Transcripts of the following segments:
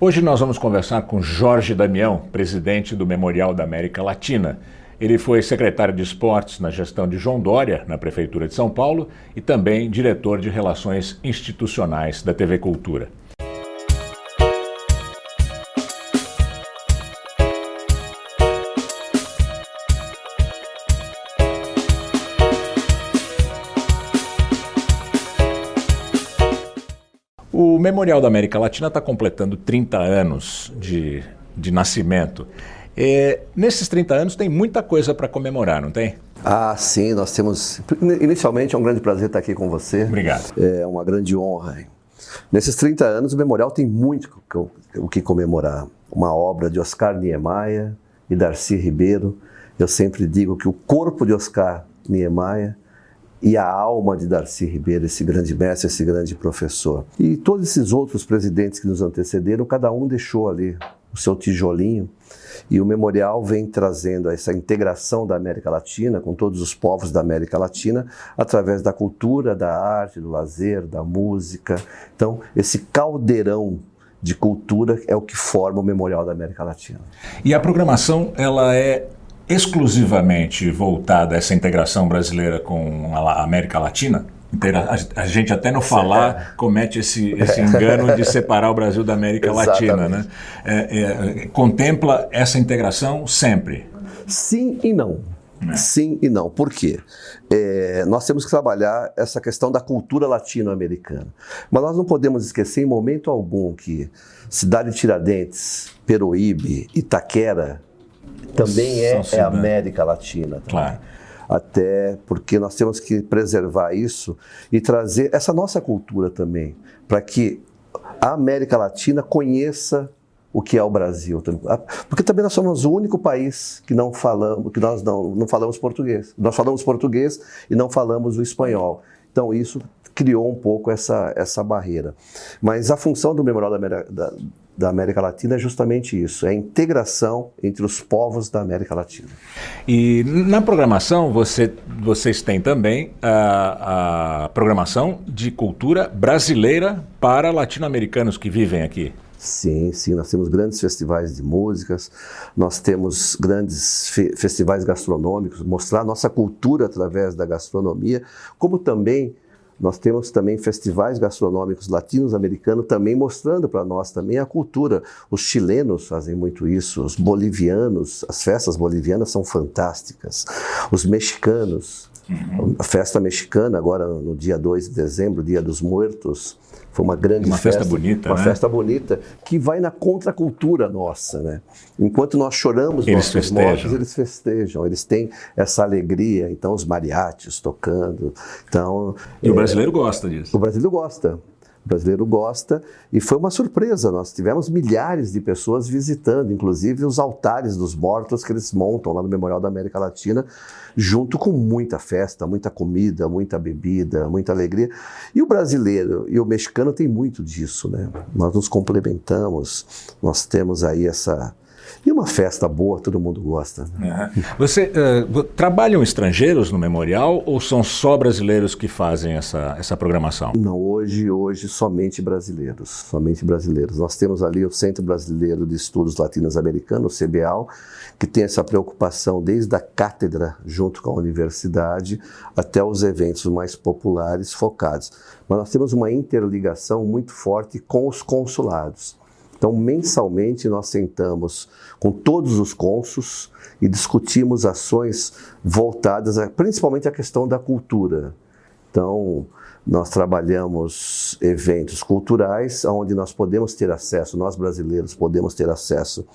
Hoje nós vamos conversar com Jorge Damião, presidente do Memorial da América Latina. Ele foi secretário de esportes na gestão de João Dória, na Prefeitura de São Paulo, e também diretor de relações institucionais da TV Cultura. O Memorial da América Latina está completando 30 anos de, de nascimento. É, nesses 30 anos tem muita coisa para comemorar, não tem? Ah, sim, nós temos. Inicialmente é um grande prazer estar aqui com você. Obrigado. É uma grande honra. Nesses 30 anos, o Memorial tem muito o que comemorar. Uma obra de Oscar Niemeyer e Darcy Ribeiro. Eu sempre digo que o corpo de Oscar Niemeyer e a alma de Darcy Ribeiro, esse grande mestre, esse grande professor. E todos esses outros presidentes que nos antecederam, cada um deixou ali o seu tijolinho. E o memorial vem trazendo essa integração da América Latina com todos os povos da América Latina através da cultura, da arte, do lazer, da música. Então, esse caldeirão de cultura é o que forma o Memorial da América Latina. E a programação, ela é exclusivamente voltada a essa integração brasileira com a América Latina? A gente até no falar comete esse, esse engano de separar o Brasil da América Latina, né? É, é, contempla essa integração sempre? Sim e não. É. Sim e não. Por quê? É, nós temos que trabalhar essa questão da cultura latino-americana. Mas nós não podemos esquecer em momento algum que Cidade Tiradentes, Peruíbe, Itaquera, também é, é América Latina. Também. Claro. Até porque nós temos que preservar isso e trazer essa nossa cultura também, para que a América Latina conheça o que é o Brasil. Porque também nós somos o único país que não falamos, que nós não, não falamos português. Nós falamos português e não falamos o espanhol. Então isso criou um pouco essa, essa barreira. Mas a função do Memorial da América, da, da América Latina é justamente isso, é a integração entre os povos da América Latina. E na programação você, vocês têm também a, a programação de cultura brasileira para latino-americanos que vivem aqui. Sim, sim, nós temos grandes festivais de músicas, nós temos grandes fe festivais gastronômicos, mostrar nossa cultura através da gastronomia, como também nós temos também festivais gastronômicos latinos-americanos também mostrando para nós também a cultura. Os chilenos fazem muito isso, os bolivianos, as festas bolivianas são fantásticas. Os mexicanos, uhum. a festa mexicana agora no dia 2 de dezembro, Dia dos Muertos, foi uma grande uma festa, festa bonita, uma né? festa bonita que vai na contracultura nossa, né? Enquanto nós choramos eles nossos festejam. mortos, eles festejam, eles têm essa alegria. Então os mariachis tocando, então e é, o brasileiro gosta disso. O brasileiro gosta. O brasileiro gosta e foi uma surpresa. Nós tivemos milhares de pessoas visitando, inclusive os altares dos mortos que eles montam lá no Memorial da América Latina, junto com muita festa, muita comida, muita bebida, muita alegria. E o brasileiro e o mexicano tem muito disso, né? Nós nos complementamos, nós temos aí essa e uma festa boa, todo mundo gosta. Né? Você uh, trabalham estrangeiros no memorial ou são só brasileiros que fazem essa, essa programação? Não, hoje, hoje somente brasileiros, somente brasileiros. Nós temos ali o Centro Brasileiro de Estudos Latinos-Americanos, o CBAL, que tem essa preocupação desde a cátedra junto com a universidade até os eventos mais populares focados. Mas nós temos uma interligação muito forte com os consulados. Então, mensalmente, nós sentamos com todos os cônsuls e discutimos ações voltadas a, principalmente à questão da cultura. Então, nós trabalhamos eventos culturais onde nós podemos ter acesso, nós brasileiros podemos ter acesso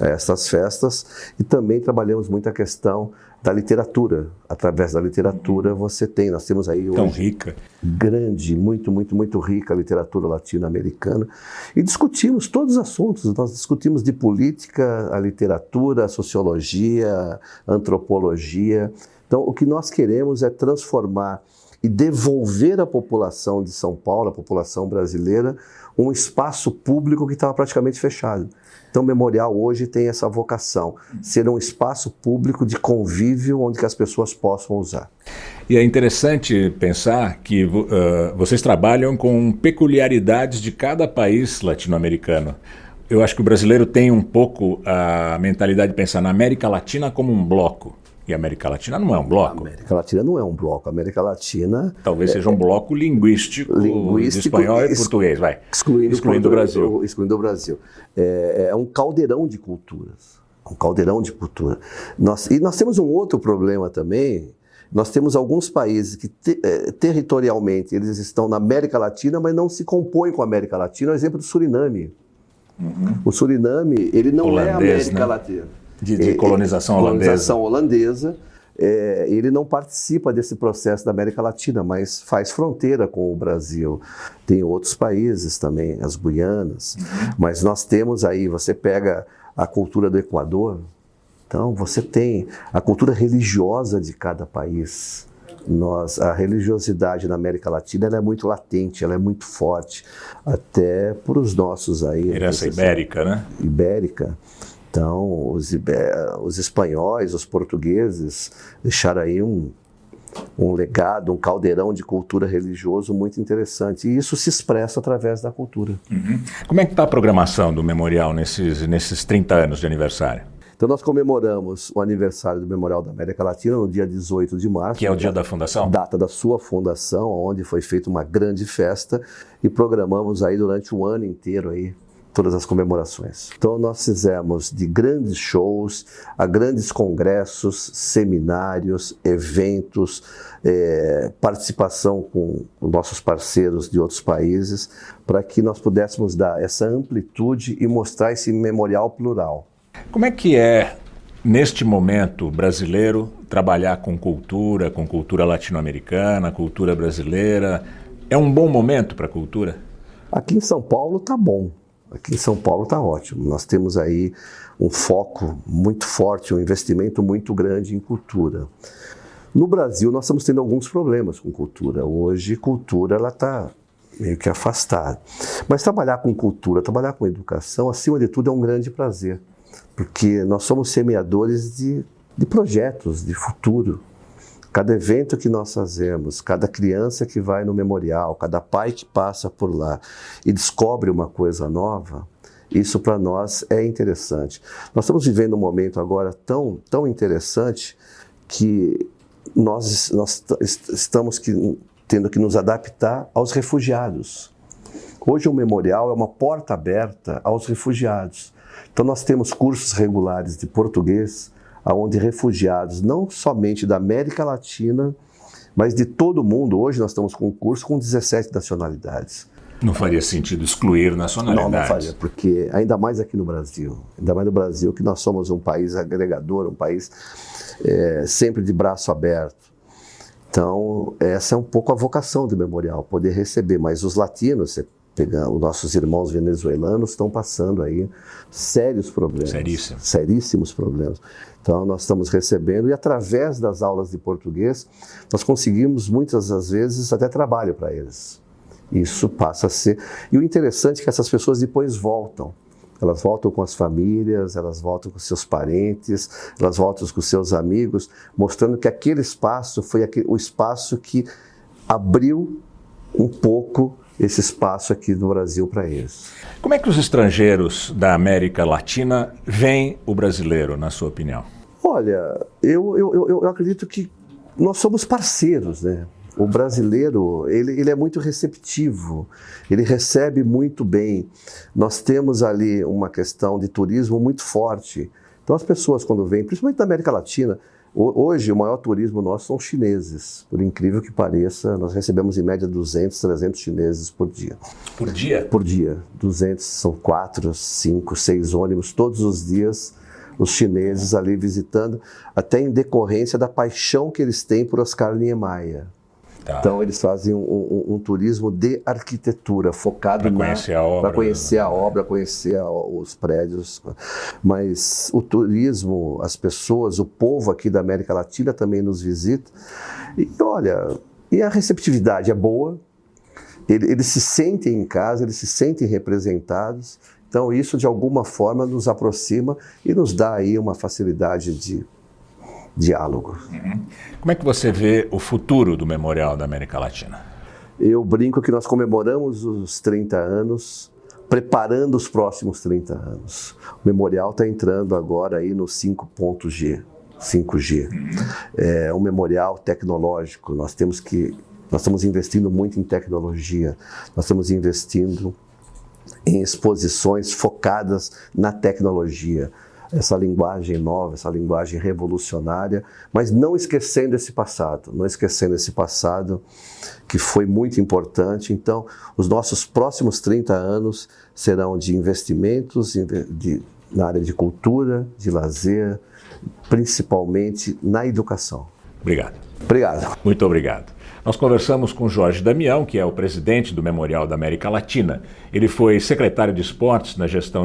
a essas festas e também trabalhamos muito a questão da literatura. Através da literatura você tem, nós temos aí Tão rica. grande, muito, muito, muito rica a literatura latino-americana e discutimos todos os assuntos. Nós discutimos de política, a literatura, a sociologia, a antropologia. Então, o que nós queremos é transformar e devolver à população de São Paulo, à população brasileira, um espaço público que estava praticamente fechado. Então, o memorial hoje tem essa vocação, ser um espaço público de convívio onde as pessoas possam usar. E é interessante pensar que uh, vocês trabalham com peculiaridades de cada país latino-americano. eu acho que o brasileiro tem um pouco a mentalidade de pensar na América Latina como um bloco. E a América Latina não é um bloco. A América Latina não é um bloco. A América Latina. Talvez é, seja um bloco linguístico, linguístico espanhol e português, vai. Excluindo, excluindo o Brasil. Excluindo o Brasil. É, é, um caldeirão de culturas. Um caldeirão de cultura. Nós, e nós temos um outro problema também. Nós temos alguns países que te, é, territorialmente eles estão na América Latina, mas não se compõem com a América Latina. O exemplo do Suriname. Uhum. O Suriname, ele não Holandês, é a América né? Latina. De, de colonização holandesa. Colonização holandesa. É, ele não participa desse processo da América Latina, mas faz fronteira com o Brasil. Tem outros países também, as Guianas. Uhum. Mas nós temos aí, você pega a cultura do Equador, então você tem a cultura religiosa de cada país. Nós, a religiosidade na América Latina é muito latente, ela é muito forte, até para os nossos aí. Herança ibérica, né? Ibérica. Então, os, os espanhóis, os portugueses deixaram aí um, um legado, um caldeirão de cultura religioso muito interessante. E isso se expressa através da cultura. Uhum. Como é que está a programação do memorial nesses, nesses 30 anos de aniversário? Então nós comemoramos o aniversário do Memorial da América Latina no dia 18 de março. Que é o dia da fundação? Data da sua fundação, onde foi feita uma grande festa e programamos aí durante o ano inteiro aí todas as comemorações. Então nós fizemos de grandes shows a grandes congressos, seminários, eventos, é, participação com nossos parceiros de outros países, para que nós pudéssemos dar essa amplitude e mostrar esse memorial plural. Como é que é neste momento brasileiro trabalhar com cultura, com cultura latino-americana, cultura brasileira? É um bom momento para a cultura? Aqui em São Paulo tá bom. Aqui em São Paulo está ótimo. Nós temos aí um foco muito forte, um investimento muito grande em cultura. No Brasil, nós estamos tendo alguns problemas com cultura. Hoje, cultura ela está meio que afastada. Mas trabalhar com cultura, trabalhar com educação, acima de tudo, é um grande prazer, porque nós somos semeadores de, de projetos, de futuro. Cada evento que nós fazemos, cada criança que vai no memorial, cada pai que passa por lá e descobre uma coisa nova, isso para nós é interessante. Nós estamos vivendo um momento agora tão, tão interessante que nós, nós estamos que, tendo que nos adaptar aos refugiados. Hoje o memorial é uma porta aberta aos refugiados. Então nós temos cursos regulares de português, onde refugiados, não somente da América Latina, mas de todo o mundo, hoje nós estamos com um curso com 17 nacionalidades. Não faria sentido excluir nacionalidades. Não, não faria, porque ainda mais aqui no Brasil, ainda mais no Brasil, que nós somos um país agregador, um país é, sempre de braço aberto. Então, essa é um pouco a vocação do memorial, poder receber. Mas os latinos, você pegar, os nossos irmãos venezuelanos estão passando aí sérios problemas. Seríssimos. Seríssimos problemas. Então, nós estamos recebendo, e através das aulas de português, nós conseguimos muitas das vezes até trabalho para eles. Isso passa a ser. E o interessante é que essas pessoas depois voltam. Elas voltam com as famílias, elas voltam com seus parentes, elas voltam com seus amigos, mostrando que aquele espaço foi o espaço que abriu um pouco esse espaço aqui no Brasil para eles. Como é que os estrangeiros da América Latina veem o brasileiro, na sua opinião? Olha, eu, eu, eu, eu acredito que nós somos parceiros, né? O brasileiro, ele, ele é muito receptivo, ele recebe muito bem. Nós temos ali uma questão de turismo muito forte. Então as pessoas quando vêm, principalmente da América Latina, Hoje, o maior turismo nosso são chineses. Por incrível que pareça, nós recebemos em média 200, 300 chineses por dia. Por dia? Por dia. 200, são 4, 5, 6 ônibus todos os dias. Os chineses ali visitando, até em decorrência da paixão que eles têm por Oscar Niemeyer. Tá. Então eles fazem um, um, um, turismo de arquitetura focado para conhecer a obra, para conhecer a obra, conhecer a, os prédios. Mas o turismo, as pessoas, o povo aqui da América Latina também nos visita. E olha, e a receptividade é boa. Eles se sentem em casa, eles se sentem representados. Então isso de alguma forma nos aproxima e nos dá aí uma facilidade de diálogo. Uhum. Como é que você vê o futuro do Memorial da América Latina? Eu brinco que nós comemoramos os 30 anos preparando os próximos 30 anos. O memorial está entrando agora aí no 5.G. 5G. É um memorial tecnológico. Nós temos que nós estamos investindo muito em tecnologia. Nós estamos investindo em exposições focadas na tecnologia essa linguagem nova, essa linguagem revolucionária, mas não esquecendo esse passado, não esquecendo esse passado que foi muito importante. Então, os nossos próximos 30 anos serão de investimentos de, na área de cultura, de lazer, principalmente na educação. Obrigado. Obrigado. Muito obrigado. Nós conversamos com Jorge Damião, que é o presidente do Memorial da América Latina. Ele foi secretário de esportes na gestão